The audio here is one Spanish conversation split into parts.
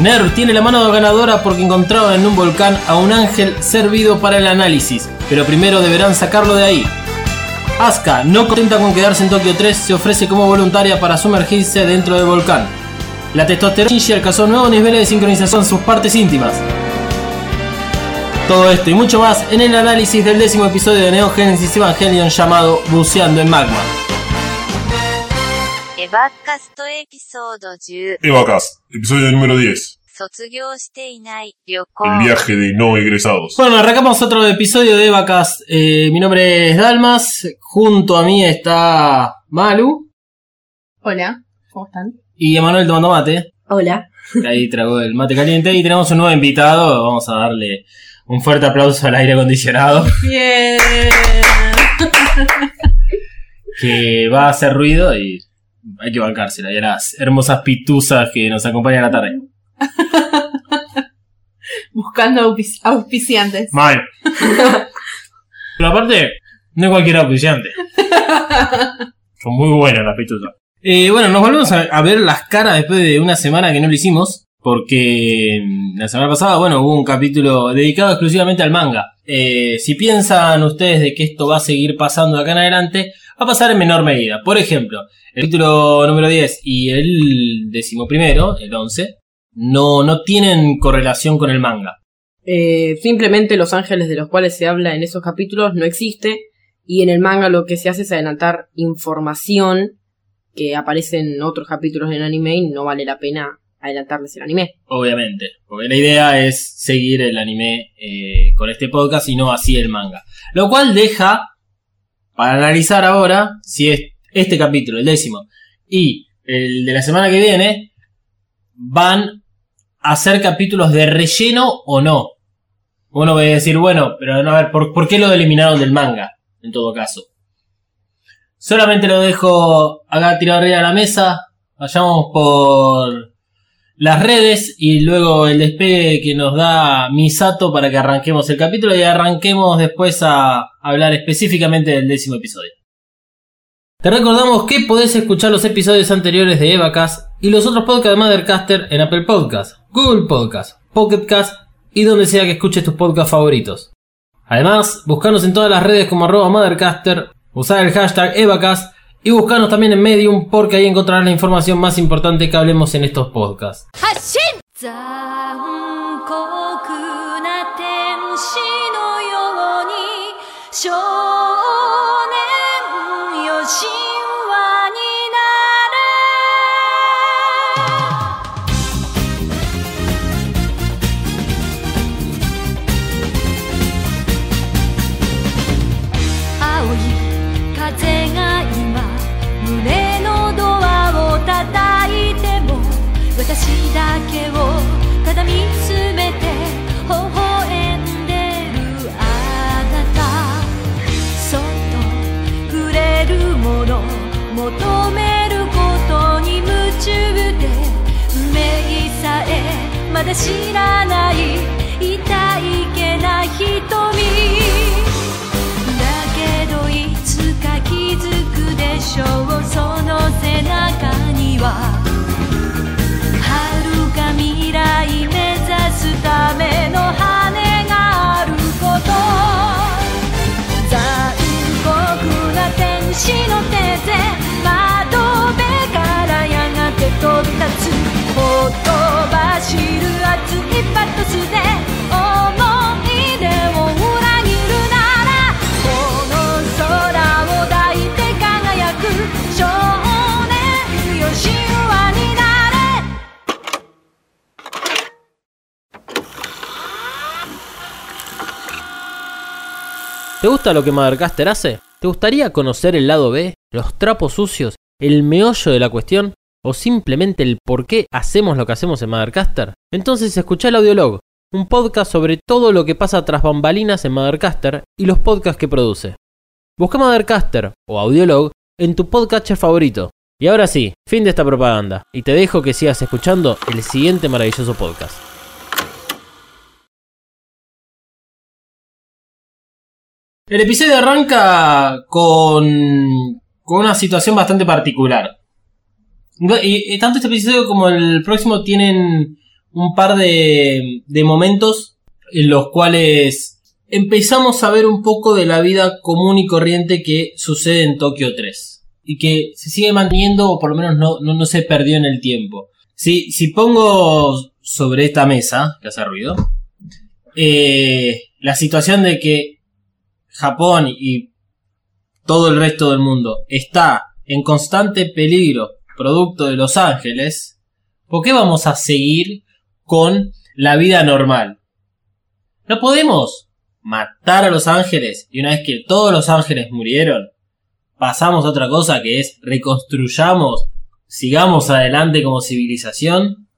Nerv tiene la mano ganadora porque encontraron en un volcán a un ángel servido para el análisis, pero primero deberán sacarlo de ahí. Asuka, no contenta con quedarse en Tokio 3, se ofrece como voluntaria para sumergirse dentro del volcán. La testosterona Shinji alcanzó nuevos niveles de sincronización en sus partes íntimas. Todo esto y mucho más en el análisis del décimo episodio de Neo Genesis Evangelion llamado Buceando en Magma. エヴァカストエピソード10 Evacas, episodio número 10. 卒業していない旅 El 行 viaje de no egresados. Bueno, arrancamos otro episodio de Vacas. mi nombre es Dalmas. Junto a mí está Malu Hola, ¿cómo están? y Emanuel tomando mate. Hola. que Ahí tragó el mate caliente. Y tenemos un nuevo invitado. Vamos a darle un fuerte aplauso al aire acondicionado. Bien. Que va a hacer ruido y hay que bancársela. Y a las hermosas pituzas que nos acompañan a la tarde. Buscando auspici- auspiciantes. Mal. Pero aparte, no es cualquier auspiciante. Son muy buenas las pituzas. Eh, bueno, nos volvemos a, a ver las caras después de una semana que no lo hicimos. Porque mm, la semana pasada, bueno, hubo un capítulo dedicado exclusivamente al manga. Eh, si piensan ustedes de que esto va a seguir pasando de acá en adelante, va a pasar en menor medida. Por ejemplo, el capítulo número 10 y el décimo primero, el 11, no, no tienen correlación con el manga. Eh, simplemente los ángeles de los cuales se habla en esos capítulos no existe y en el manga lo que se hace es adelantar información que aparece en otros capítulos del anime y no vale la pena adelantarles el anime. Obviamente, porque la idea es seguir el anime eh, con este podcast y no así el manga. Lo cual deja para analizar ahora si es este capítulo, el décimo, y el de la semana que viene van a ser capítulos de relleno o no. Uno va a decir, bueno, pero a ver, ¿por, por qué lo eliminaron del manga? En todo caso. Solamente lo dejo acá tirado arriba de la mesa. Vayamos por las redes y luego el despegue que nos da Misato para que arranquemos el capítulo y arranquemos después a hablar específicamente del décimo episodio. Te recordamos que podés escuchar los episodios anteriores de Evacast y los otros podcasts de Mothercaster en Apple Podcasts, Google Podcasts, Pocket Cast y donde sea que escuches tus podcasts favoritos. Además, buscanos en todas las redes como arroba Mothercaster, usar el hashtag Evacast y buscanos también en Medium porque ahí encontrarás la información más importante que hablemos en estos podcasts. 残知らない ¿Te gusta lo que Mothercaster hace? ¿Te gustaría conocer el lado B, los trapos sucios, el meollo de la cuestión? ¿O simplemente el por qué hacemos lo que hacemos en Mothercaster? Entonces escucha el Audiolog, un podcast sobre todo lo que pasa tras bambalinas en Mothercaster y los podcasts que produce. Busca Mothercaster o Audiolog en tu podcatcher favorito. Y ahora sí, fin de esta propaganda, y te dejo que sigas escuchando el siguiente maravilloso podcast. El episodio arranca con, con una situación bastante particular. Y, tanto este episodio como el próximo tienen un par de, de momentos en los cuales empezamos a ver un poco de la vida común y corriente que sucede en Tokio 3. Y que se sigue manteniendo, o por lo menos no, no, no se perdió en el tiempo. Si, si pongo sobre esta mesa, que hace ruido, eh, la situación de que Japón y todo el resto del mundo está en constante peligro producto de Los Ángeles, ¿por qué vamos a seguir con la vida normal? No podemos matar a Los Ángeles y una vez que todos Los Ángeles murieron, pasamos a otra cosa que es reconstruyamos, sigamos adelante como civilización.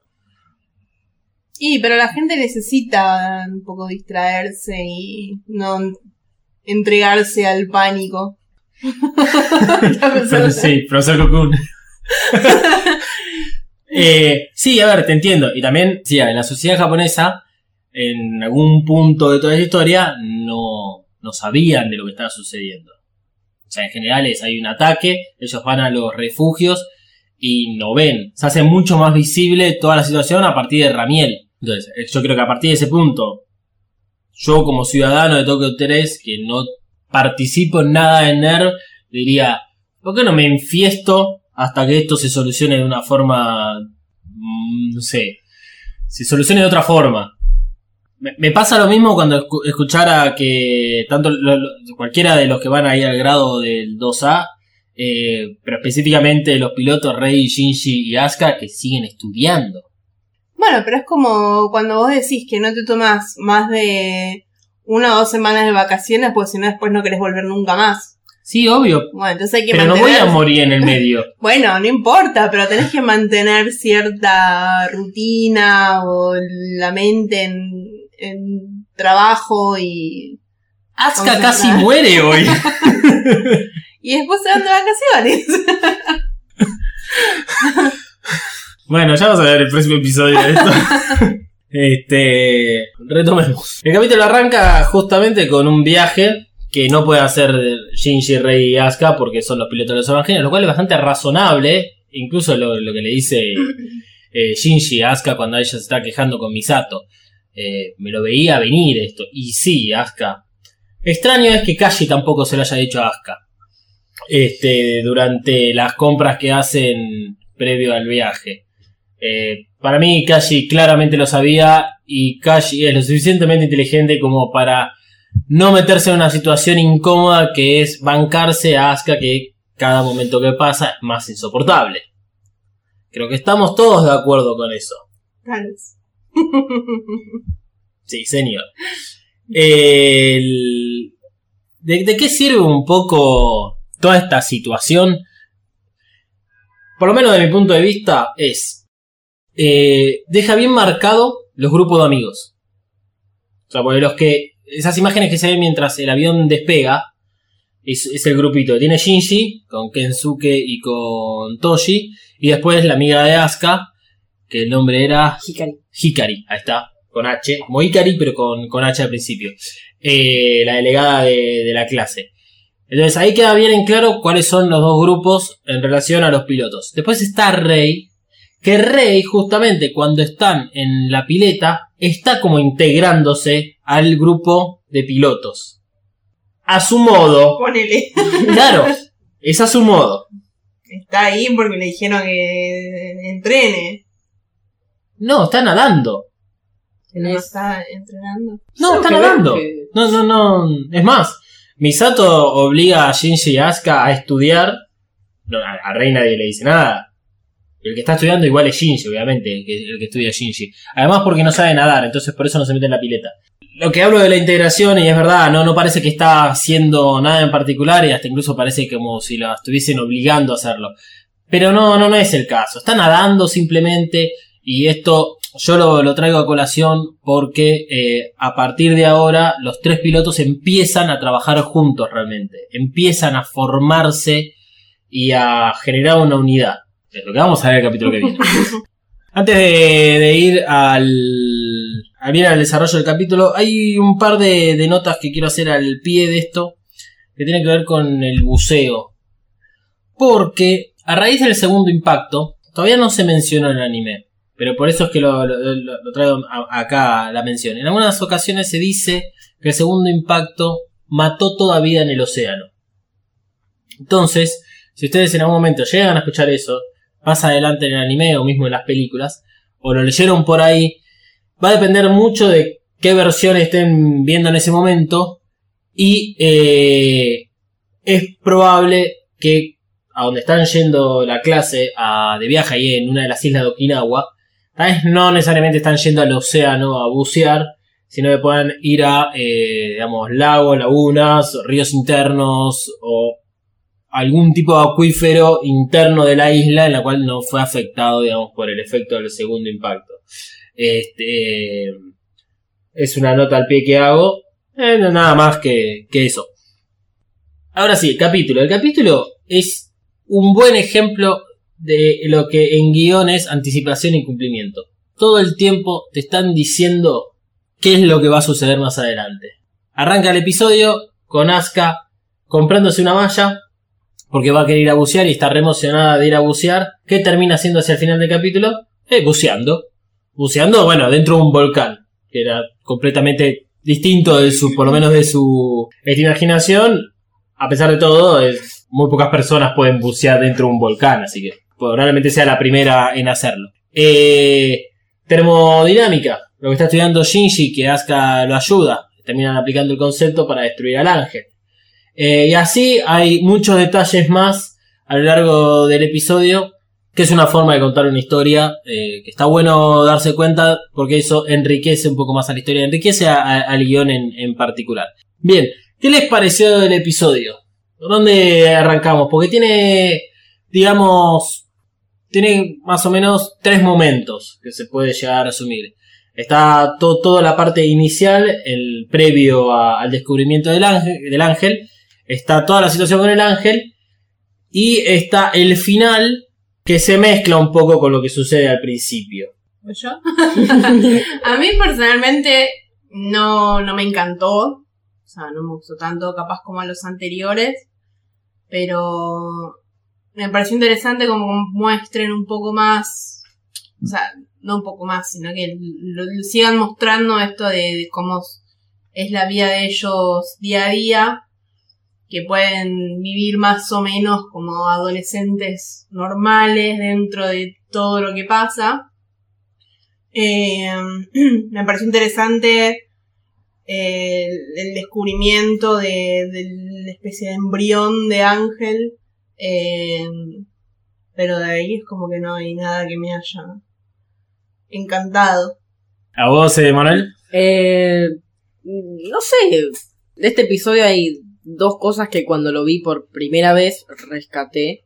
Y, pero la gente necesita un poco distraerse y no entregarse al pánico. sí, profesor Cocoon. Eh, sí, a ver, te entiendo. Y también, sí, en la sociedad japonesa, en algún punto de toda esa historia, no, no sabían de lo que estaba sucediendo. O sea, en general es, hay un ataque, ellos van a los refugios y no ven. Se hace mucho más visible toda la situación a partir de Ramiel. Entonces, yo creo que a partir de ese punto, yo como ciudadano de Tokio 3, que no participo en nada de NERV, diría, ¿por qué no me enfiesto hasta que esto se solucione de una forma, mm, no sé, se solucione de otra forma? Me, pasa lo mismo cuando escu- escuchara que tanto cualquiera de los que van a ir al grado del 2A, eh, pero específicamente los pilotos Rei, Shinji y Asuka que siguen estudiando. Bueno, pero es como cuando vos decís que no te tomas más de una o dos semanas de vacaciones, pues si no después no querés volver nunca más. Sí, obvio, Bueno, entonces hay que pero no voy a morir en el medio. Bueno, no importa, pero tenés que mantener cierta rutina o la mente en, en trabajo y, Concentrada. casi muere hoy. y después se van de vacaciones. Bueno, ya vamos a ver el próximo episodio de esto. Este, retomemos. El capítulo arranca justamente con un viaje que no puede hacer Shinji, Rei y Asuka porque son los pilotos de los evangelios, lo cual es bastante razonable. Incluso lo, lo que le dice eh, Shinji a Asuka cuando ella se está quejando con Misato. Eh, me lo veía venir esto. Y sí, Asuka. Extraño es que Kashi tampoco se lo haya dicho a Asuka. Este, durante las compras que hacen previo al viaje. Eh, para mí, Kashi claramente lo sabía y Kashi es lo suficientemente inteligente como para no meterse en una situación incómoda que es bancarse a Asuka que cada momento que pasa es más insoportable. Creo que estamos todos de acuerdo con eso. Tal vez. Sí, señor. El- ¿De, de qué sirve un poco toda esta situación? Por lo menos de mi punto de vista, es. Eh, deja bien marcado los grupos de amigos. O sea, porque los que. Esas imágenes que se ven mientras el avión despega. Es, es el grupito. Tiene Shinji con Kensuke y con Toshi. Y después la amiga de Asuka. Que el nombre era. Hikari. Hikari, ahí está, con H, como Hikari, pero con, con H al principio. Eh, la delegada de, de la clase. Entonces ahí queda bien en claro cuáles son los dos grupos en relación a los pilotos. Después está Rey, que Rey justamente cuando están en la pileta está como integrándose al grupo de pilotos. A su modo, Ponele. claro, es a su modo. Está ahí porque le dijeron que entrene. No, está nadando. No está entrenando. No, está nadando. que- No, no, no. Es más, Misato obliga a Shinji y Asuka a estudiar. No, a Rey nadie le dice nada. El que está estudiando igual es Shinji, obviamente, el que, estudia es Shinji. Además porque no sabe nadar, entonces por eso no se mete en la pileta. Lo que hablo de la integración, y es verdad, no, no parece que está haciendo nada en particular y hasta incluso parece como si la estuviesen obligando a hacerlo. Pero no, no, no es el caso. Está nadando simplemente y esto yo lo, lo traigo a colación porque eh, a partir de ahora los tres pilotos empiezan a trabajar juntos realmente. Empiezan a formarse y a generar una unidad. Es lo que vamos a ver en el capítulo que viene. Antes de, de ir al, al bien al desarrollo del capítulo, hay un par de, de notas que quiero hacer al pie de esto que tienen que ver con el buceo. Porque a raíz del segundo impacto, todavía no se mencionó en el anime, pero por eso es que lo, lo- lo- lo traigo a- acá a la mención. En algunas ocasiones se dice que el segundo impacto mató toda vida en el océano. Entonces, si ustedes en algún momento llegan a escuchar eso, más adelante en el anime o mismo en las películas, o lo leyeron por ahí, va a depender mucho de qué versión estén viendo en ese momento y eh, es probable que a donde están yendo la clase de viaje ahí en una de las islas de Okinawa, tal vez no necesariamente están yendo al océano a bucear, sino que puedan ir a, eh, digamos, lagos, lagunas, ríos internos o algún tipo de acuífero interno de la isla en la cual no fue afectado, digamos, por el efecto del segundo impacto. Este, es una nota al pie que hago, eh, nada más que, que eso. Ahora sí, el capítulo. El capítulo es un buen ejemplo de lo que en guion es anticipación y cumplimiento. Todo el tiempo te están diciendo qué es lo que va a suceder más adelante. Arranca el episodio con Asuka comprándose una malla porque va a querer ir a bucear y está re emocionada de ir a bucear. ¿Qué termina haciendo hacia el final del capítulo? Eh, buceando. Buceando, bueno, dentro de un volcán, que era completamente distinto de su, por lo menos de su imaginación. A pesar de todo, muy pocas personas pueden bucear dentro de un volcán, así que probablemente sea la primera en hacerlo. Eh, termodinámica, lo que está estudiando Shinji, que Asuka lo ayuda. Terminan aplicando el concepto para destruir al ángel. Eh, y así hay muchos detalles más a lo largo del episodio, que es una forma de contar una historia eh, que está bueno darse cuenta porque eso enriquece un poco más a la historia, enriquece al guion en, en particular. Bien, ¿qué les pareció del episodio? ¿Por dónde arrancamos? Porque tiene, digamos, tiene más o menos tres momentos que se puede llegar a asumir. Está to- toda la parte inicial, el previo al descubrimiento del ángel, del ángel, está toda la situación con el ángel y está el final que se mezcla un poco con lo que sucede al principio. ¿Voy yo? a mí personalmente no, no me encantó. O sea, no me gustó tanto capaz como a los anteriores. Pero me pareció interesante como muestren un poco más. O sea, no un poco más, sino que lo, sigan mostrando esto de cómo es la vida de ellos día a día. Que pueden vivir más o menos como adolescentes normales dentro de todo lo que pasa. Eh, me pareció interesante eh, el, descubrimiento de, de la especie de embrión de Ángel. eh, pero de ahí es como que no hay nada que me haya encantado. ¿A vos, Manuel? Eh, no sé, de este episodio hay dos cosas que cuando lo vi por primera vez rescaté,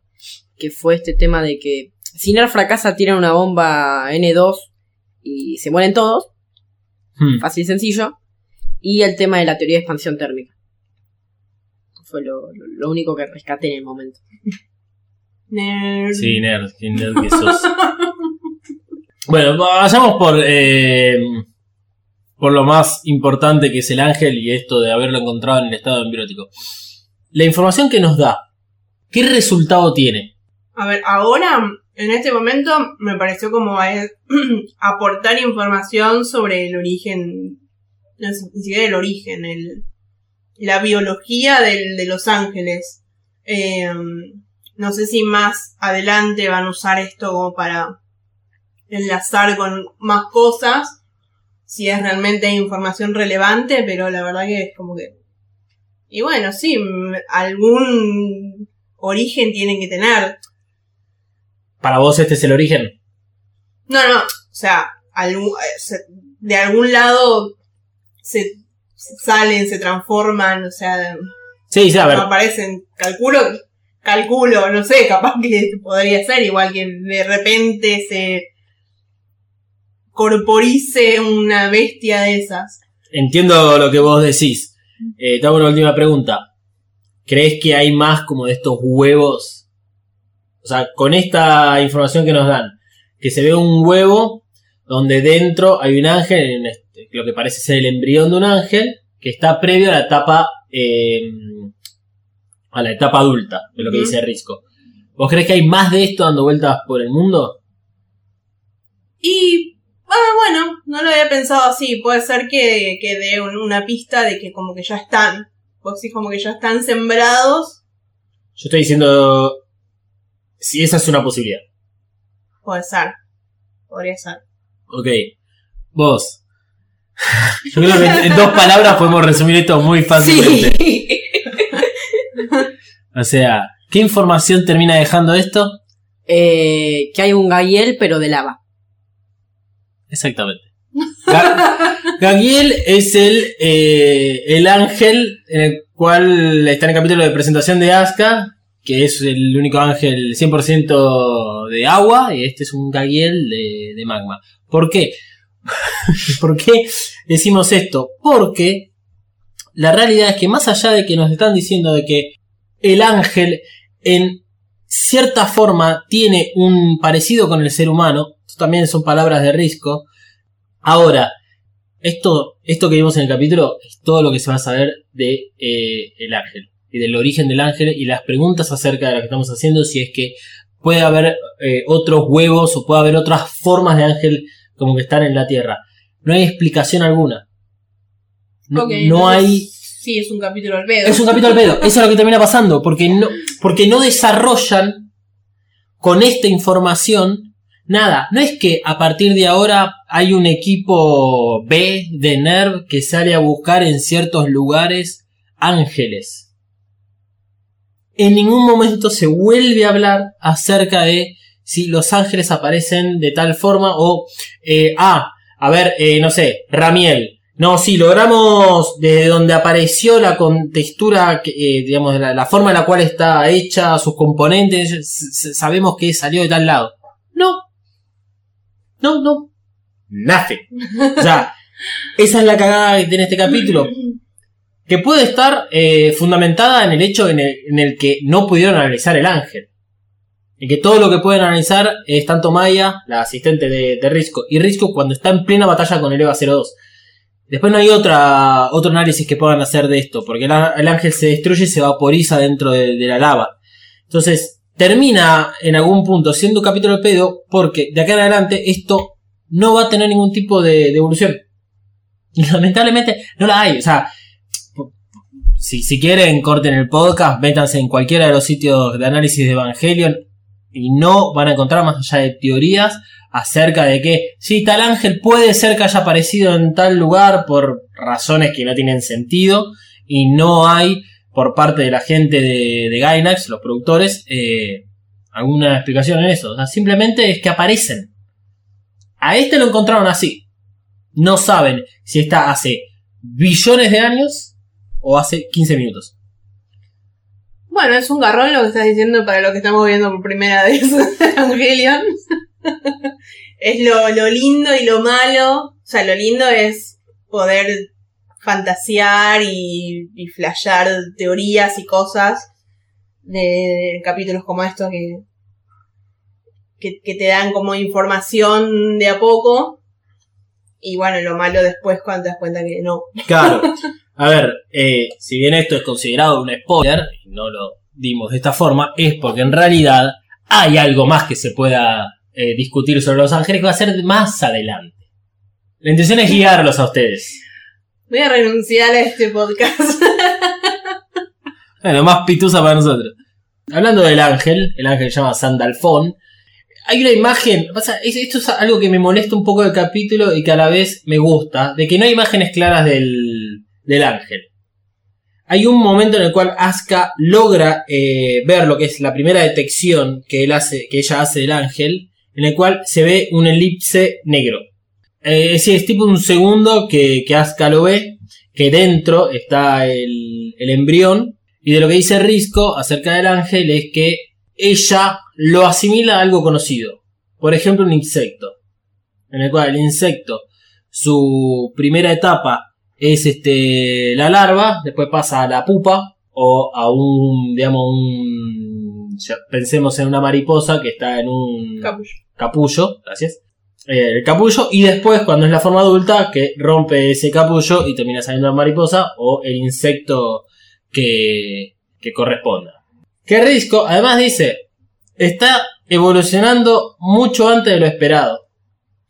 que fue este tema de que si Ner fracasa tiran una bomba N2 y se mueren todos, Hmm. fácil y sencillo, y el tema de la teoría de expansión térmica. Fue lo, lo- lo único que rescaté en el momento. Nerd. Sí, nerd, nerd que sos. bueno, vayamos por, eh, por lo más importante que es el ángel y esto de haberlo encontrado en el estado embriótico. La información que nos da, ¿qué resultado tiene? A ver, ahora, en este momento, me pareció como aportar información sobre el origen, no sé, ni origen, el, la biología del- de los ángeles. Eh, no sé si más adelante van a usar esto como para enlazar con más cosas, si es realmente información relevante, pero la verdad que es como que... Y bueno, sí, algún origen tienen que tener. ¿Para vos este es el origen? No, no, o sea, eh, de algún lado se, salen, se transforman, o sea, Sí, sí, a ver. aparecen, calculo, calculo, no sé, capaz que podría ser igual que de repente se corporice una bestia de esas. Entiendo lo que vos decís. Eh, te hago una última pregunta. ¿Crees que hay más como de estos huevos? O sea, con esta información que nos dan, que se ve un huevo donde dentro hay un ángel, este- lo que parece ser el embrión de un ángel, que está previo a la etapa eh, a la etapa adulta, es lo que dice Risco. ¿Vos crees que hay más de esto dando vueltas por el mundo? Y, ah, bueno, no lo había pensado así. Puede ser que, que dé un- una pista de que como que ya están. Vos sí como que ya están sembrados. Yo estoy diciendo si esa es una posibilidad. Puede ser. Podría ser. Ok. Vos. Yo creo que en dos palabras podemos resumir esto muy fácilmente. Sí. O sea, ¿qué información termina dejando esto? Eh, que hay un Gaiel, pero de lava. Exactamente. Ga- Gagiel es el, eh, el ángel en el cual está en el capítulo de presentación de Asuka, que es el único ángel 100% de agua, y este es un Gagiel de, de magma. ¿Por qué? ¿Por qué decimos esto? Porque la realidad es que más allá de que nos están diciendo de que el ángel en cierta forma tiene un parecido con el ser humano, esto también son palabras de Risco, Ahora, esto, esto que vimos en el capítulo es todo lo que se va a saber de eh, el ángel y del origen del ángel y las preguntas acerca de lo que estamos haciendo, si es que puede haber eh, otros huevos o puede haber otras formas de ángel como que están en la tierra. No hay explicación alguna. No, Ok, no entonces, hay Sí, es un capítulo al pedo. es un capítulo al pedo. Eso es lo que termina pasando. Porque no, porque no desarrollan con esta información nada. No es que a partir de ahora hay un equipo B de NERV que sale a buscar en ciertos lugares ángeles. En ningún momento se vuelve a hablar acerca de si los ángeles aparecen de tal forma o, eh, ah, a ver, eh, no sé, Ramiel. No, sí, logramos desde donde apareció la contextura, que, eh, digamos, la, la forma en la cual está hecha, sus componentes, sabemos que salió de tal lado. No. No, no. Nothing. O sea, esa es la cagada que tiene este capítulo. Que puede estar eh, fundamentada en el hecho en el, en el que no pudieron analizar el ángel. Y que todo lo que pueden analizar es tanto Maya, la asistente de, de Risco, y Risco cuando está en plena batalla con el EVA 02. Después no hay otra, otro análisis que puedan hacer de esto, porque el, ángel se destruye y se vaporiza dentro de, de la lava. Entonces, termina en algún punto siendo un capítulo de pedo, porque de acá en adelante esto no va a tener ningún tipo de, de evolución. Y lamentablemente no la hay. O sea, si, si quieren, corten el podcast, métanse en cualquiera de los sitios de análisis de Evangelion y no van a encontrar más allá de teorías acerca de que si tal ángel puede ser que haya aparecido en tal lugar por razones que no tienen sentido y no hay por parte de la gente de, de Gainax, los productores, eh, alguna explicación en eso. O sea, simplemente es que aparecen. A este lo encontraron así. No saben si está hace billones de años o hace 15 minutos. Bueno, es un garrón lo que estás diciendo para lo que estamos viendo por primera vez Evangelion. es lo, lo lindo y lo malo. O sea, lo lindo es poder fantasear y, y flashear teorías y cosas de, capítulos como estos que, que, que te dan como información de a poco. Y bueno, lo malo después cuando te das cuenta que no. Claro. A ver, eh, si bien esto es considerado un spoiler, y no lo dimos de esta forma, es porque en realidad hay algo más que se pueda eh, discutir sobre Los Ángeles que va a ser más adelante. La intención es guiarlos a ustedes. Voy a renunciar a este podcast. Bueno, más pitusa para nosotros. Hablando del ángel, el ángel se llama Sandalfón. Hay una imagen, pasa, es- esto es algo que me molesta un poco del capítulo y que a la vez me gusta, de que no hay imágenes claras del, del ángel. Hay un momento en el cual Asuka logra eh, ver lo que es la primera detección que, él hace, que ella hace del ángel, en el cual se ve un elipse negro. Eh, es es tipo un segundo que, que Asuka ve, que dentro está el, el embrión, y de lo que dice Risco acerca del ángel es que ella lo asimila a algo conocido. Por ejemplo, un insecto. En el cual el insecto, su primera etapa es este la larva, después pasa a la pupa o a un, digamos, un pensemos en una mariposa que está en un. Capullo, gracias. Eh, el capullo y después cuando es la forma adulta que rompe ese capullo y termina saliendo la mariposa o el insecto que, que corresponda. Que Risco además dice, está evolucionando mucho antes de lo esperado.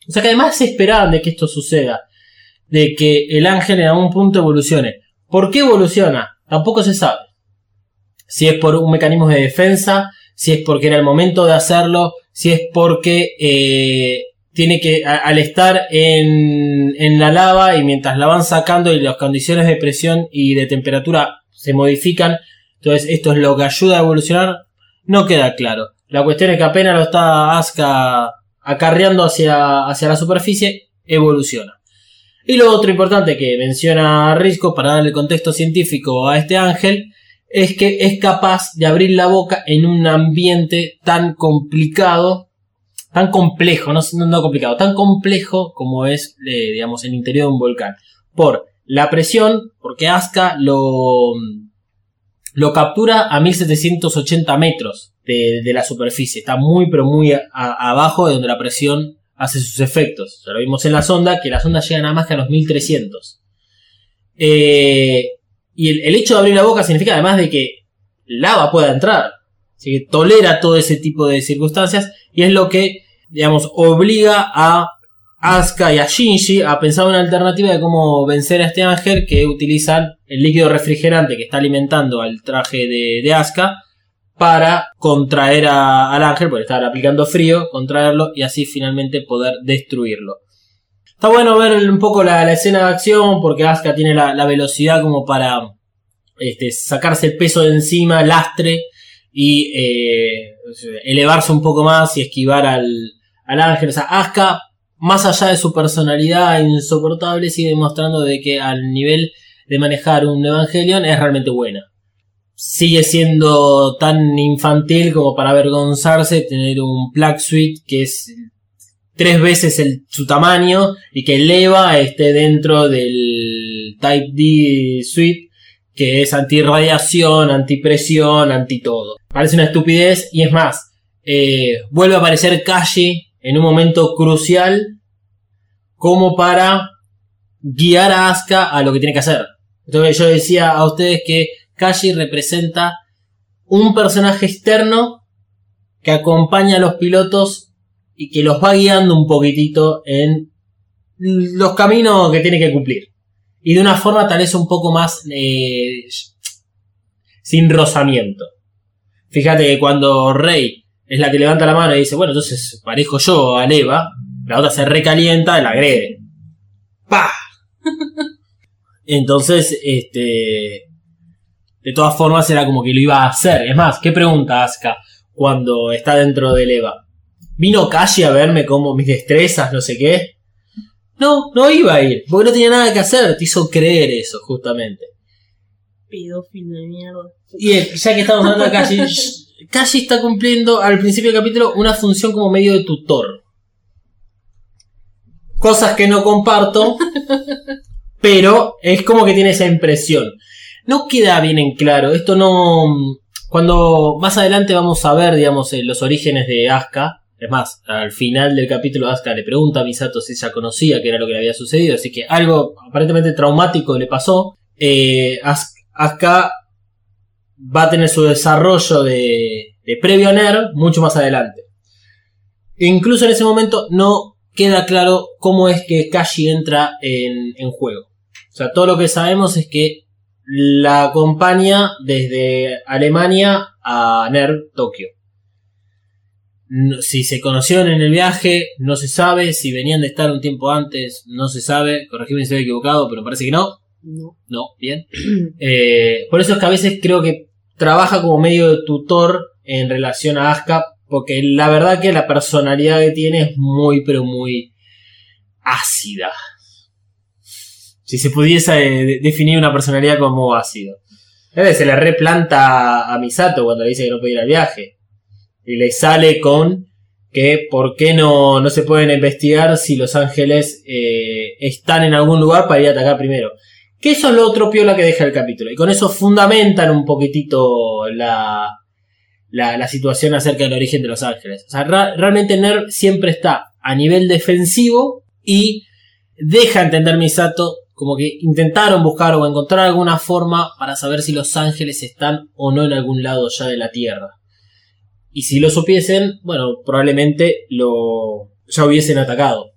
O sea que además se esperaban de que esto suceda. De que el ángel en algún punto evolucione. ¿Por qué evoluciona? Tampoco se sabe. Si es por un mecanismo de defensa, si es porque era el momento de hacerlo, si es porque eh, tiene que, al estar en, en la lava y mientras la van sacando y las condiciones de presión y de temperatura se modifican, entonces esto es lo que ayuda a evolucionar, no queda claro. La cuestión es que apenas lo está Asuka acarreando hacia, hacia la superficie, evoluciona. Y lo otro importante que menciona Risco para darle contexto científico a este ángel es que es capaz de abrir la boca en un ambiente tan complicado, tan complejo, no, no, complicado, tan complejo como es, eh, digamos, el interior de un volcán. Por la presión, porque Asuka lo, lo captura a 1780 metros de, de la superficie. Está muy, pero muy abajo de donde la presión hace sus efectos. Ya lo vimos en la sonda, que la sonda llega nada más que a los 1300. Eh, y el, hecho de abrir la boca significa además de que lava pueda entrar. Así que tolera todo ese tipo de circunstancias y es lo que, digamos, obliga a Asuka y a Shinji a pensar una alternativa de cómo vencer a este ángel que utilizan el líquido refrigerante que está alimentando al traje de, de Asuka para contraer a- al ángel, porque estaba aplicando frío, contraerlo y así finalmente poder destruirlo. Está bueno ver un poco la, escena de acción porque Asuka tiene la, velocidad como para este, sacarse el peso de encima, lastre y eh, elevarse un poco más y esquivar al, al ángel. O sea, Asuka, más allá de su personalidad insoportable, sigue demostrando de que al nivel de manejar un Evangelion es realmente buena. Sigue siendo tan infantil como para avergonzarse tener un Black Suite que es tres veces su tamaño y que eleva esté dentro del Type D Suite que es antirradiación, antipresión, anti todo. Parece una estupidez y es más, eh, vuelve a aparecer Kashi en un momento crucial como para guiar a Asuka a lo que tiene que hacer. Entonces yo decía a ustedes que Kashi representa un personaje externo que acompaña a los pilotos y que los va guiando un poquitito en los caminos que tiene que cumplir. Y de una forma tal vez un poco más eh, sin rozamiento. Fíjate que cuando Rey es la que levanta la mano y dice, bueno, entonces parejo yo a Leva, la otra se recalienta y la agrede. ¡Pah! Entonces, este. De todas formas, era como que lo iba a hacer. Es más, ¿qué pregunta Asuka cuando está dentro del Eva? ¿Vino Kashi a verme como mis destrezas, no sé qué? No, no iba a ir, porque no tenía nada que hacer. Te hizo creer eso, justamente. Pedófilo de mierda. Y ya que estamos hablando de Kashi, Kashi está cumpliendo al principio del capítulo una función como medio de tutor. Cosas que no comparto, pero es como que tiene esa impresión. No queda bien en claro, esto no... Cuando más adelante vamos a ver, digamos, eh, los orígenes de Asuka, es más, al final del capítulo Asuka le pregunta a Misato si ella conocía que era lo que le había sucedido, así que algo aparentemente traumático le pasó. Eh, As- Asuka va a tener su desarrollo de, de previo a NER mucho más adelante. Incluso en ese momento no queda claro cómo es que Kashi entra en, en juego. O sea, todo lo que sabemos es que la acompaña desde Alemania a NER Tokio. No- si se conocieron en el viaje, no se sabe. Si venían de estar un tiempo antes, no se sabe. Corregime si estoy equivocado, pero parece que no. No. No, bien. Eh, por eso es que a veces creo que trabaja como medio de tutor en relación a Asuka, porque la verdad que la personalidad que tiene es muy, pero muy ácida. Si se pudiese eh, de- definir una personalidad como ácido. Se le replanta a Misato cuando le dice que no puede ir al viaje. Y le sale con que por qué no, no se pueden investigar si los ángeles eh, están en algún lugar para ir a atacar primero. Que eso es lo otro piola que deja el capítulo. Y con eso fundamentan un poquitito la, la, la situación acerca del origen de los ángeles. O sea, realmente Nerv siempre está a nivel defensivo y deja entender Misato como que intentaron buscar o encontrar alguna forma para saber si los ángeles están o no en algún lado ya de la Tierra. Y si lo supiesen, bueno, probablemente lo ya hubiesen atacado.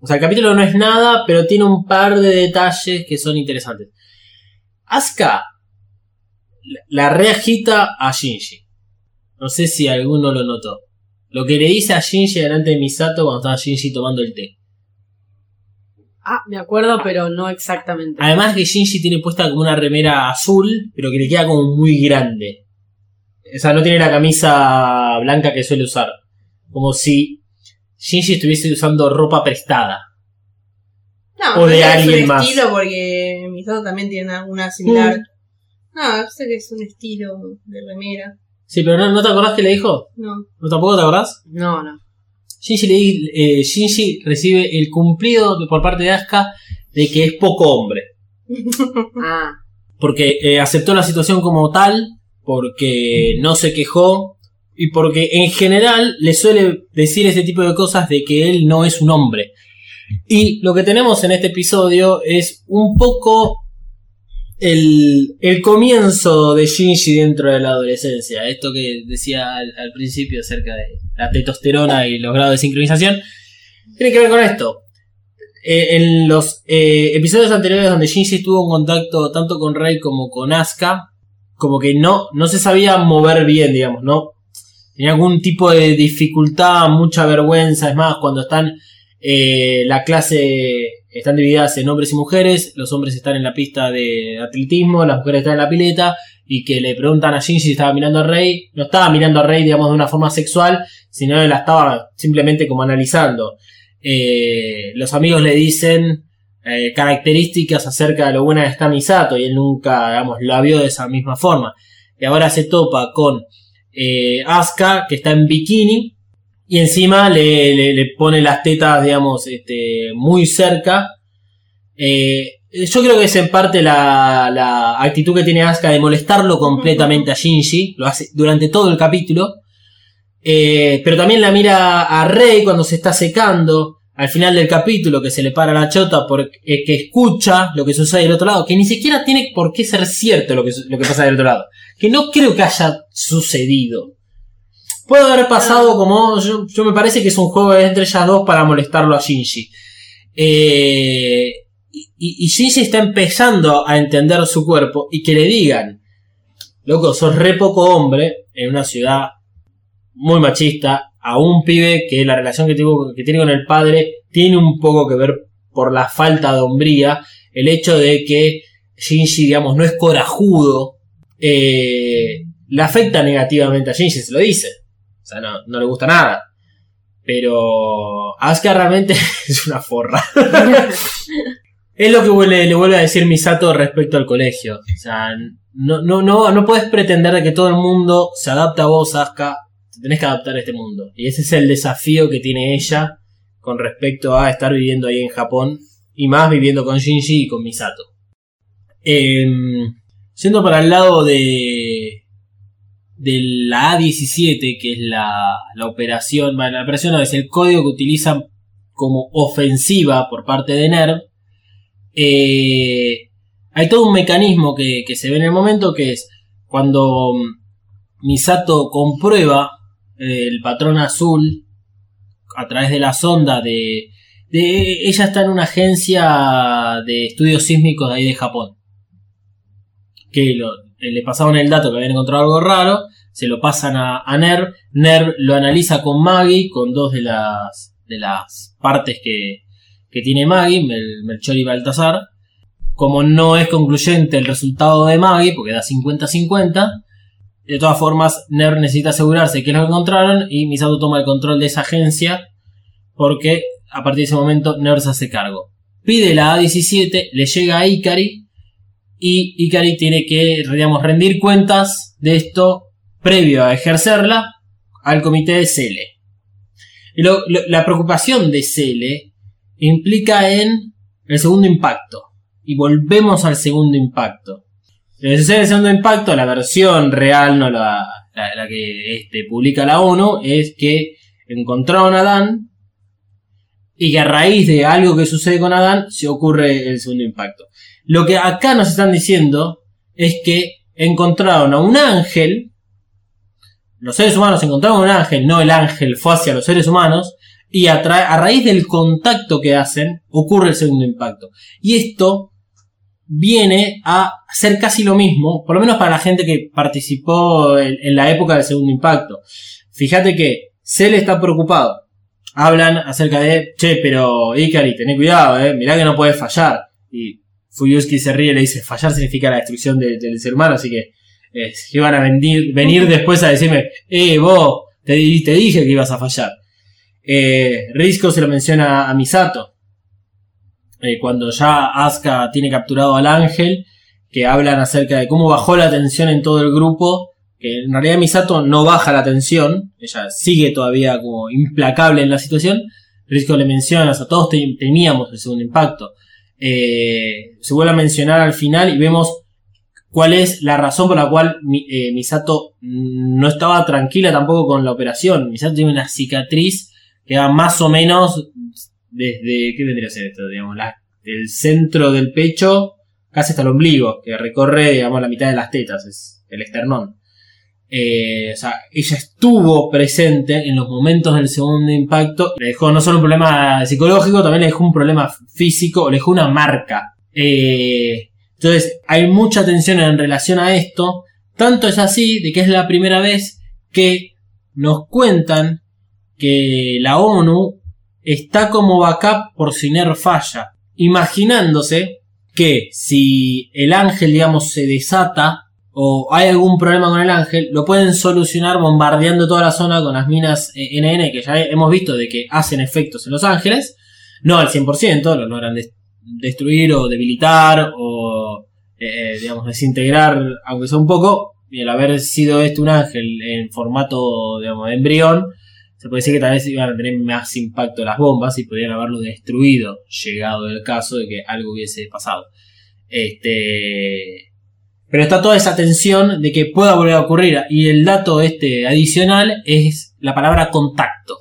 O sea, el capítulo no es nada, pero tiene un par de detalles que son interesantes. Asuka la- reagita a Shinji. No sé si alguno lo notó. Lo que le dice a Shinji delante de Misato cuando estaba Shinji tomando el té. Ah, me acuerdo, pero no exactamente. Además que Shinji tiene puesta como una remera azul, pero que le queda como muy grande. O sea, no tiene la camisa blanca que suele usar. Como si Shinji estuviese usando ropa prestada. No, O de es alguien un más. estilo porque Misato también tiene una similar. Mm. No, sé que es un estilo de remera. Sí, pero ¿no, ¿no te acordás que le dijo? No. ¿No tampoco te acordás? No, no. Shinji, le eh, Shinji recibe el cumplido de- por parte de Asuka de que es poco hombre. Ah, Porque eh, aceptó la situación como tal, porque no se quejó y porque en general le suele decir ese tipo de cosas de que él no es un hombre. Y lo que tenemos en este episodio es un poco el, el comienzo de Shinji dentro de la adolescencia. Esto que decía al, principio acerca de la testosterona y los grados de sincronización. Tiene que ver con esto. Eh, en los eh, episodios anteriores donde Shinji estuvo en contacto tanto con Rei como con Asuka, como que no, no se sabía mover bien, digamos, ¿no? Tenía algún tipo de dificultad, mucha vergüenza. Es más, cuando están eh, la clase, están divididas en hombres y mujeres, los hombres están en la pista de atletismo, las mujeres están en la pileta, y que le preguntan a Shinji si estaba mirando a Rei, no estaba mirando a Rei, digamos, de una forma sexual, sino la estaba simplemente como analizando. Eh, los amigos le dicen eh, características acerca de lo buena que está Misato y él nunca, digamos, la vio de esa misma forma. Y ahora se topa con eh, Asuka, que está en bikini, y encima le, pone las tetas, digamos, este, muy cerca. Eh, yo creo que es en parte la, la actitud que tiene Asuka de molestarlo completamente a Shinji, lo hace durante todo el capítulo. Pero también la mira a Rey cuando se está secando. Al final del capítulo que se le para la chota porque eh, que escucha lo que sucede del otro lado. Que ni siquiera tiene por qué ser cierto lo que, lo que pasa del otro lado. Que no creo que haya sucedido. Puede haber pasado como... Yo, yo me parece que es un juego entre ellas dos para molestarlo a Shinji. Eh, y, y Shinji está empezando a entender su cuerpo y que le digan, loco, sos re poco hombre en una ciudad muy machista a un pibe que la relación que, tiene con el padre tiene un poco que ver por la falta de hombría, el hecho de que Shinji, digamos, no es corajudo, eh, le afecta negativamente a Shinji, se lo dice. O sea, no, le gusta nada. Pero Asuka realmente es una forra. es lo que le vuelve a decir Misato respecto al colegio. O sea, no, no, no, no puedes pretender de que todo el mundo se adapte a vos, Asuka. Te tenés que adaptar a este mundo. Y ese es el desafío que tiene ella con respecto a estar viviendo ahí en Japón. Y más viviendo con Shinji y con Misato. Em, Yendo para el lado de, de la A17, que es la, la operación, bueno, la operación no, es el código que utilizan como ofensiva por parte de NERV, eh, hay todo un mecanismo que, que se ve en el momento que es cuando mm, Misato comprueba eh, el patrón azul a través de la sonda de. Ella está en una agencia de estudios sísmicos de ahí de Japón que eh, le pasaban el dato que habían encontrado algo raro, se lo pasan a, a NERV, NERV lo analiza con Maggie, con dos de las, de las partes que, que tiene Maggie, Mel- Melchor y Baltasar. Como no es concluyente el resultado de Maggie, porque da 50-50, de todas formas, NERV necesita asegurarse que lo encontraron y Misato toma el control de esa agencia porque a partir de ese momento NERV se hace cargo. Pide la A17, le llega a Ikari y Ikari tiene que, digamos, rendir cuentas de esto previo a ejercerla al comité de Cele. La preocupación de Cele implica en el segundo impacto. Y volvemos al segundo impacto. El segundo impacto, la versión real, no la, que este, publica la ONU, es que encontraron a Adán y que a raíz de algo que sucede con Adán se ocurre el segundo impacto. Lo que acá nos están diciendo es que encontraron a un ángel, los seres humanos encontraron un ángel, no el ángel fue hacia los seres humanos, y a, a raíz del contacto que hacen ocurre el segundo impacto. Y esto viene a ser casi lo mismo, por lo menos para la gente que participó en, la época del segundo impacto. Fíjate que Cell está preocupado. Hablan acerca de, che, pero Ikari, tené cuidado, eh, mirá que no puedes fallar. Y Fuyuski se ríe y le dice, fallar significa la destrucción de- del ser humano, así que eh, iban a venir, después a decirme, eh, vos, te dije que ibas a fallar. Eh, Risco se lo menciona a Misato. Eh, cuando ya Asuka tiene capturado al ángel, que hablan acerca de cómo bajó la tensión en todo el grupo, que en realidad Misato no baja la tensión, ella sigue todavía como implacable en la situación. Risco le menciona, o sea, todos te- teníamos el segundo impacto. Eh, se vuelve a mencionar al final y vemos cuál es la razón por la cual eh, Misato no estaba tranquila tampoco con la operación. Misato tiene una cicatriz que va más o menos desde, ¿qué vendría a ser esto? Digamos, la- del centro del pecho casi hasta el ombligo, que recorre, digamos, la mitad de las tetas, es el esternón. Eh, o sea, ella estuvo presente en los momentos del segundo impacto. Le dejó no solo un problema psicológico, también le dejó un problema físico, le dejó una marca. Eh, entonces, hay mucha tensión en relación a esto. Tanto es así de que es la primera vez que nos cuentan que la ONU está como backup por si NER falla. Imaginándose que si el ángel, digamos, se desata o hay algún problema con el ángel, lo pueden solucionar bombardeando toda la zona con las minas eh, NN que ya hemos visto de que hacen efectos en los ángeles. No al 100%, lo logran des- destruir o debilitar o, eh, digamos, desintegrar, aunque sea un poco. Y al haber sido este un ángel en formato, digamos, de embrión, se puede decir que tal vez iban a tener más impacto las bombas y podrían haberlo destruido, llegado el caso de que algo hubiese pasado. Este. Pero está toda esa tensión de que pueda volver a ocurrir. Y el dato este adicional es la palabra contacto.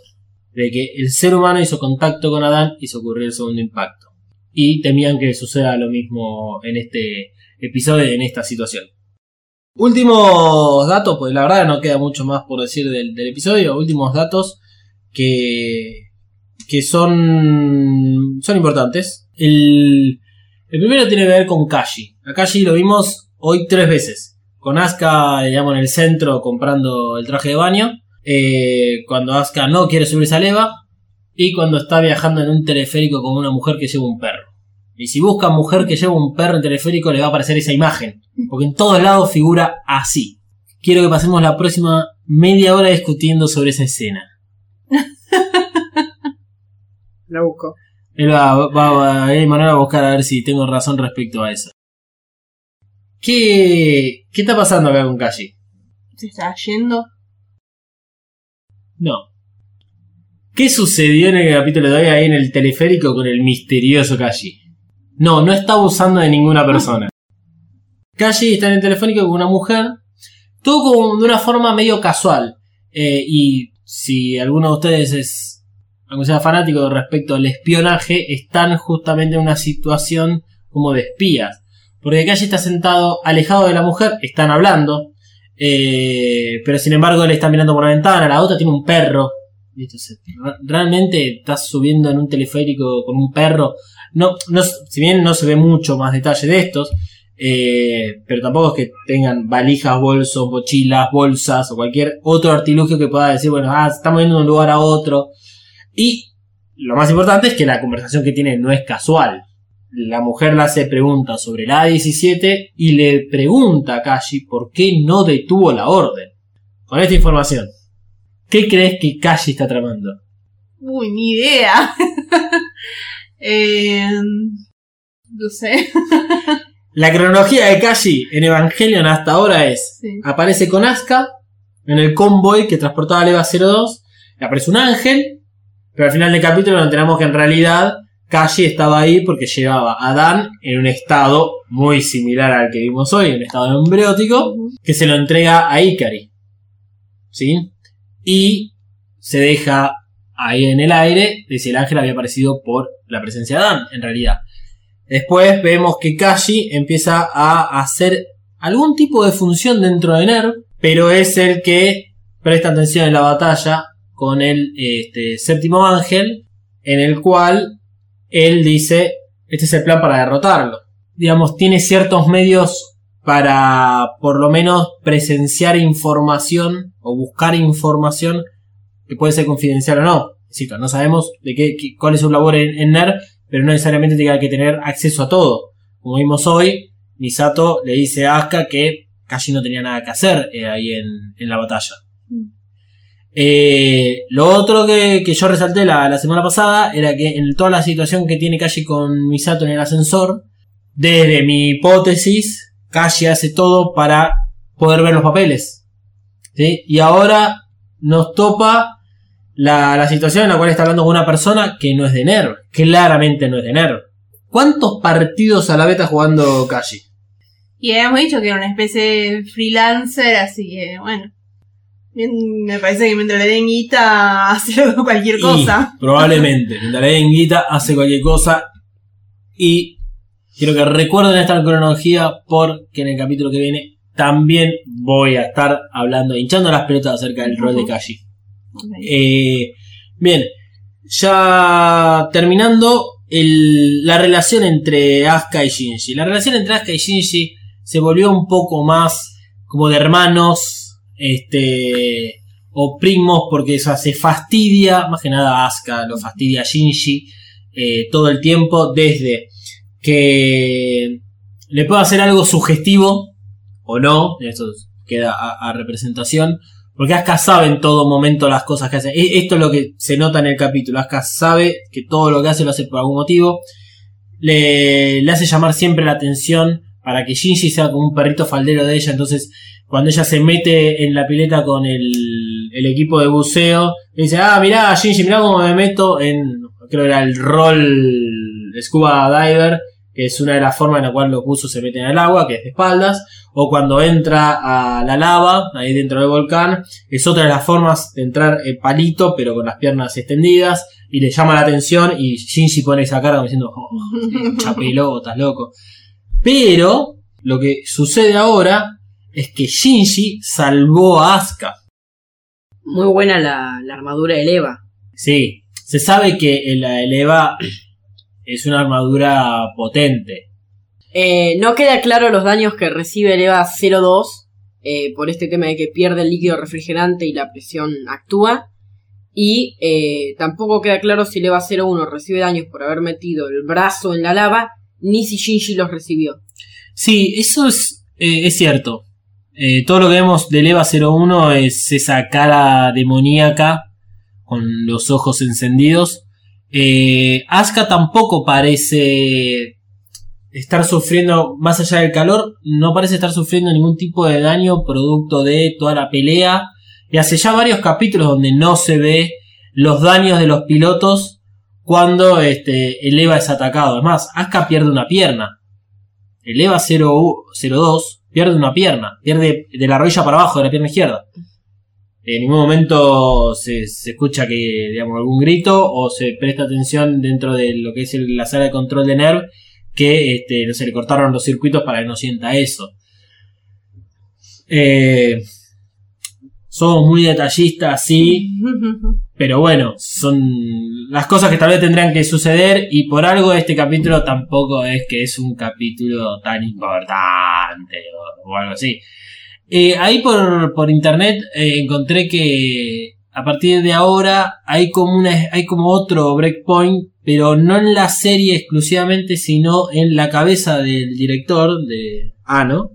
De que el ser humano hizo contacto con Adán, hizo ocurrir el segundo impacto. Y temían que suceda lo mismo en este episodio, en esta situación. Últimos datos, pues la verdad no queda mucho más por decir del, episodio. Últimos datos que, que son, son importantes. El, el primero tiene que ver con Kashi. A Kashi lo vimos hoy tres veces. Con Asuka, digamos, en el centro comprando el traje de baño. Eh, cuando Asuka no quiere subirse a leva. Y cuando está viajando en un teleférico con una mujer que lleva un perro. Y si busca mujer que lleva un perro en teleférico, le va a aparecer esa imagen. Porque en todos lados figura así. Quiero que pasemos la próxima media hora discutiendo sobre esa escena. La busco. Él va, va, va, eh, Manuel va a buscar a ver si tengo razón respecto a eso. ¿Qué, qué está pasando acá con Kashi? Se está yendo. No. ¿Qué sucedió en el capítulo de hoy ahí en el teleférico con el misterioso Kashi? No, no está abusando de ninguna persona. Kashi está en el telefónico con una mujer. Todo como de una forma medio casual. Eh, y si alguno de ustedes es, aunque sea fanático respecto al espionaje, están justamente en una situación como de espías. Porque Kashi está sentado alejado de la mujer, están hablando. eh, pero sin embargo él está mirando por la ventana, la otra tiene un perro. Realmente estás subiendo en un teleférico con un perro. No, no, si bien no se ve mucho más detalle de estos, eh, pero tampoco es que tengan valijas, bolsos, mochilas, bolsas o cualquier otro artilugio que pueda decir, bueno, ah, estamos yendo de un lugar a otro. Y lo más importante es que la conversación que tiene no es casual. La mujer le hace preguntas sobre la A17 y le pregunta a Kashi por qué no detuvo la orden. Con esta información, ¿qué crees que Kashi está tramando? Uy, ni idea. eh, no sé. La cronología de Kashi en Evangelion hasta ahora es: Sí. aparece con Asuka en el convoy que transportaba a Leva 02, le aparece un ángel, pero al final del capítulo nos enteramos que en realidad Kashi estaba ahí porque llevaba a Dan en un estado muy similar al que vimos hoy, en un estado embriótico, que se lo entrega a Ikari. ¿Sí? Y se deja ahí en el aire de si el ángel había aparecido por la presencia de Dan, en realidad. Después vemos que Kashi empieza a hacer algún tipo de función dentro de NERV, pero es el que presta atención en la batalla con el este, séptimo ángel, en el cual él dice, este es el plan para derrotarlo. Digamos, tiene ciertos medios para por lo menos presenciar información o buscar información que puede ser confidencial o no. No sabemos de qué, qué- cuál es su labor en, en NER, pero no necesariamente tiene que tener acceso a todo. Como vimos hoy, Misato le dice a Asuka que Kashi no tenía nada que hacer eh, ahí en, en la batalla. Eh, lo otro que, que yo resalté la, la semana pasada era que en toda la situación que tiene Kashi con Misato en el ascensor, desde mi hipótesis, Kashi hace todo para poder ver los papeles. ¿sí? Y ahora nos topa la, la situación en la cual está hablando con una persona que no es de NERV. Claramente no es de NERV. ¿Cuántos partidos a la vez está jugando Kashi? Y habíamos dicho que era una especie de freelancer, así que bueno. Me parece que mientras le den guita hace cualquier Y, cosa. probablemente. Mientras le den guita, hace cualquier cosa. Y quiero que recuerden esta cronología porque en el capítulo que viene también voy a estar hablando, hinchando las pelotas acerca del rol de Kashi. Eh, bien, ya terminando la relación entre Asuka y Shinji. La relación entre Asuka y Shinji se volvió un poco más como de hermanos, este, o primos, porque o sea, se fastidia, más que nada Asuka lo fastidia a Shinji eh, todo el tiempo, desde que le puede hacer algo sugestivo o no, esto queda a representación, porque Asuka sabe en todo momento las cosas que hace. E- Esto es lo que se nota en el capítulo. Asuka sabe que todo lo que hace lo hace por algún motivo. Le, hace llamar siempre la atención para que Shinji sea como un perrito faldero de ella. Entonces, cuando ella se mete en la pileta con el, el equipo de buceo, le dice, ah, mirá, Shinji, mirá cómo me meto en, creo que era el rol Scuba Diver, que es una de las formas en la cual los buzos se meten al agua, que es de espaldas, o cuando entra a la lava, ahí dentro del volcán, es otra de las formas de entrar el palito, pero con las piernas extendidas, y le llama la atención, y Shinji pone esa cara como diciendo, oh, chapelo, estás loco. Pero, lo que sucede ahora, es que Shinji salvó a Asuka. Muy buena la, la armadura de Eva. Sí, se sabe que la Eleva es una armadura potente. Eh, no queda claro los daños que recibe el EVA 02 eh, por este tema de que pierde el líquido refrigerante y la presión actúa. Y eh, tampoco queda claro si el EVA 01 recibe daños por haber metido el brazo en la lava, ni si Shinji los recibió. Sí, eso es, eh, es cierto. Todo lo que vemos del EVA 01 es esa cara demoníaca con los ojos encendidos. Eh, tampoco parece estar sufriendo, más allá del calor, no parece estar sufriendo ningún tipo de daño producto de toda la pelea. Y hace ya varios capítulos donde no se ve los daños de los pilotos cuando este, el EVA es atacado. Además, Asuka pierde una pierna. El EVA 0, 02 pierde una pierna, pierde de la rodilla para abajo de la pierna izquierda. En ningún momento se, se escucha que, digamos, algún grito o se presta atención dentro de lo que es el- la sala de control de NERV que este, no se le cortaron los circuitos para que no sienta eso. Eh, somos muy detallistas, sí, pero bueno, son las cosas que tal vez tendrían que suceder y por algo este capítulo tampoco es que es un capítulo tan importante o, o algo así. Eh, ahí por, por internet eh, encontré que a partir de ahora hay como una hay como otro breakpoint, pero no en la serie exclusivamente, sino en la cabeza del director de Ano,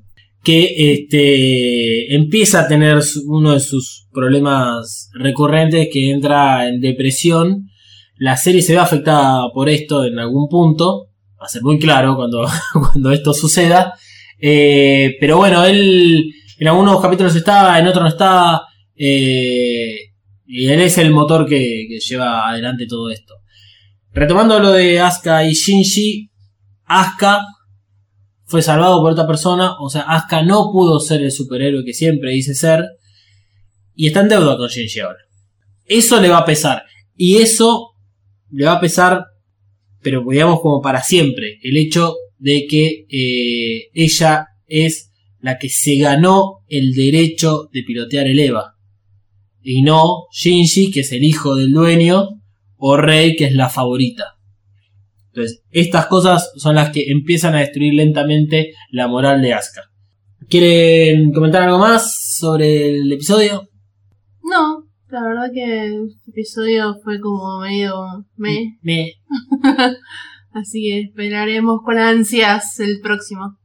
que este empieza a tener uno de sus problemas recurrentes que entra en depresión. La serie se ve afectada por esto en algún punto, va a ser muy claro cuando, cuando esto suceda. Eh, pero bueno, él en algunos capítulos está, en otros no está. eh, y él es el motor que, lleva adelante todo esto. Retomando lo de Asuka y Shinji, Asuka fue salvado por otra persona, o sea, Asuka no pudo ser el superhéroe que siempre dice ser, y está en deuda con Shinji ahora. Eso le va a pesar, y eso le va a pesar, pero digamos como para siempre, el hecho de que eh, ella es la que se ganó el derecho de pilotear el EVA. y no Shinji, que es el hijo del dueño, o Rei, que es la favorita. Entonces, estas cosas son las que empiezan a destruir lentamente la moral de Asuka. ¿Quieren comentar algo más sobre el episodio? No, la verdad que este episodio fue como medio me. Me. Así que esperaremos con ansias el próximo.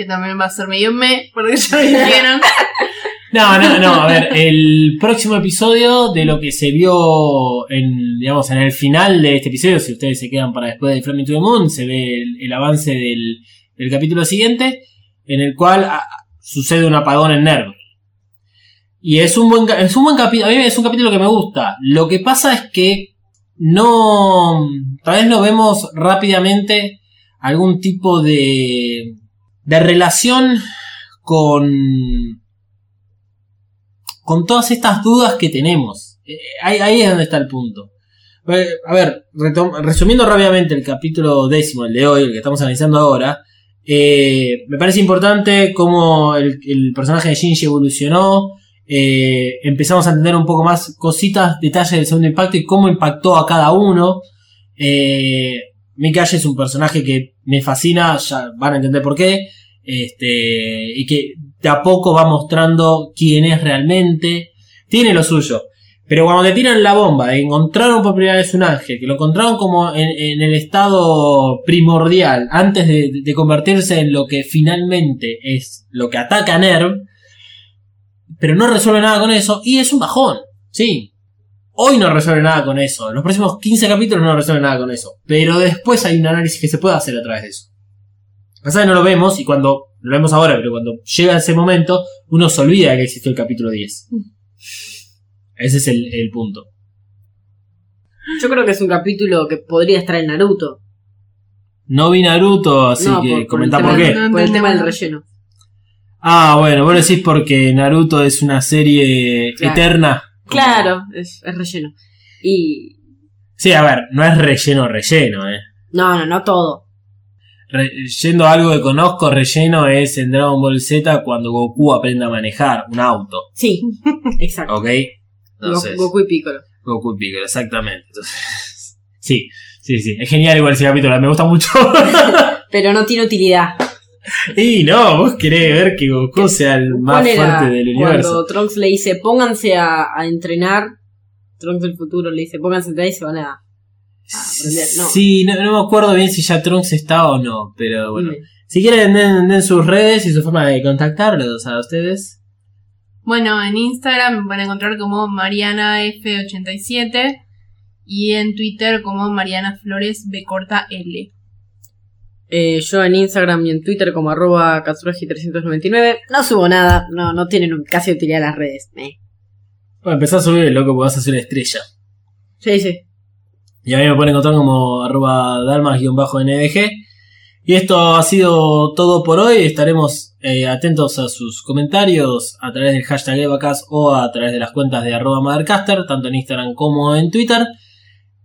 Que también va a ser medio me, porque ya lo. No, no, no, a ver, el próximo episodio de lo que se vio en, digamos, en el final de este episodio, si ustedes se quedan para después de Flaming to the Moon, se ve el, avance del, del capítulo siguiente, en el cual ah, sucede un apagón en Nerv. Y es un buen, es un buen capítulo, a mí es un capítulo que me gusta. Lo que pasa es que no, tal vez no vemos rápidamente algún tipo de, de relación con, con todas estas dudas que tenemos. Eh, ahí, es donde está el punto. Eh, A ver, resumiendo rápidamente el capítulo décimo, el de hoy, el que estamos analizando ahora, eh, me parece importante cómo el, personaje de Shinji evolucionó. empezamos a entender un poco más cositas, detalles del segundo impacto y cómo impactó a cada uno. Eh, es un personaje que me fascina, ya van a entender por qué. Este, y que de a poco va mostrando quién es realmente. Tiene lo suyo. Pero cuando te tiran la bomba de encontraron por primera vez un ángel, que lo encontraron como en, el estado primordial, antes de, convertirse en lo que finalmente es lo que ataca a Nerv, pero no resuelve nada con eso, y es un bajón, sí. Hoy no resuelve nada con eso, los próximos 15 capítulos no resuelve nada con eso, pero después hay un análisis que se puede hacer a través de eso. Pasa que no lo vemos, y cuando lo vemos ahora, pero cuando llega ese momento, uno se olvida que existió el capítulo 10. Ese es el, el punto. Yo creo que es un capítulo que podría estar en Naruto. No vi Naruto, así No, que por- por comentá por tema qué. Por el tema del relleno. Ah, bueno, vos decís porque Naruto es una serie Claro. eterna. Claro, es, es relleno. Y. Sí, a ver, no es relleno, relleno, eh. No, no, no todo. Yendo a algo que conozco, relleno es en Dragon Ball Z cuando Goku aprende a manejar un auto, Sí, exacto. ¿ok? Entonces, Goku y Piccolo. Goku y Piccolo, exactamente. Entonces, sí, sí, sí. Es genial igual ese capítulo, me gusta mucho. Pero no tiene utilidad. y no, vos querés ver que Goku sea el más ¿Cuál era fuerte del universo. Cuando Trunks le dice, pónganse a, a entrenar. Trunks del futuro le dice, pónganse a entrenar y se van a. aprender, no. Sí, no, no me acuerdo bien si ya Trunks estaba o no, pero bueno. Si quieren, den, den sus redes y su forma de contactarlos a ustedes. Bueno, en Instagram me van a encontrar como MarianaF87 y en Twitter como Mariana Flores B corta L. Eh, yo en Instagram y en Twitter como arroba Katsuragi399. No subo nada, no, no tienen casi utilidad las redes. Eh. Bueno, empezá a subir, loco, porque vas a ser una estrella. Sí, sí. Y a mí me pueden encontrar como arroba dalmas-ndg. Y esto ha sido todo por hoy. Estaremos eh, atentos a sus comentarios a través del hashtag Evacast o a través de las cuentas de arroba Mothercaster, tanto en Instagram como en Twitter.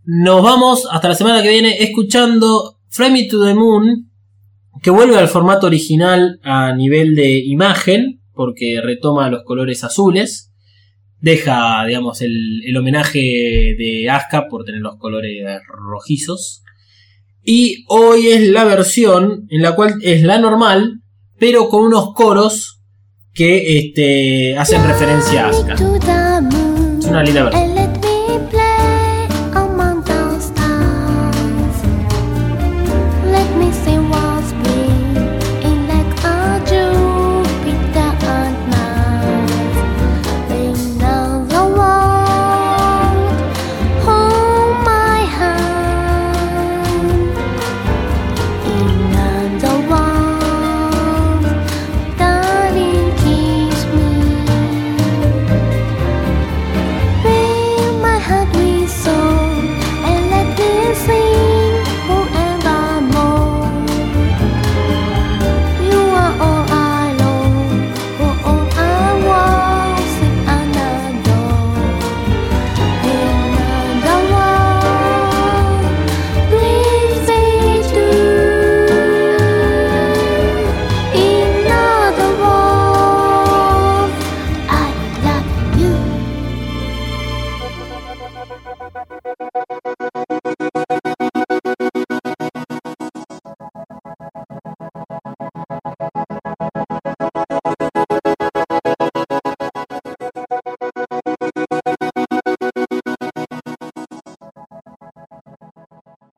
Nos vamos hasta la semana que viene escuchando Fly Me to the Moon, que vuelve al formato original a nivel de imagen, porque retoma los colores azules. Deja, digamos, el, el homenaje de Asuka por tener los colores rojizos. Y hoy es la versión en la cual es la normal, pero con unos coros que este, hacen referencia a Asuka. Es una linda versión.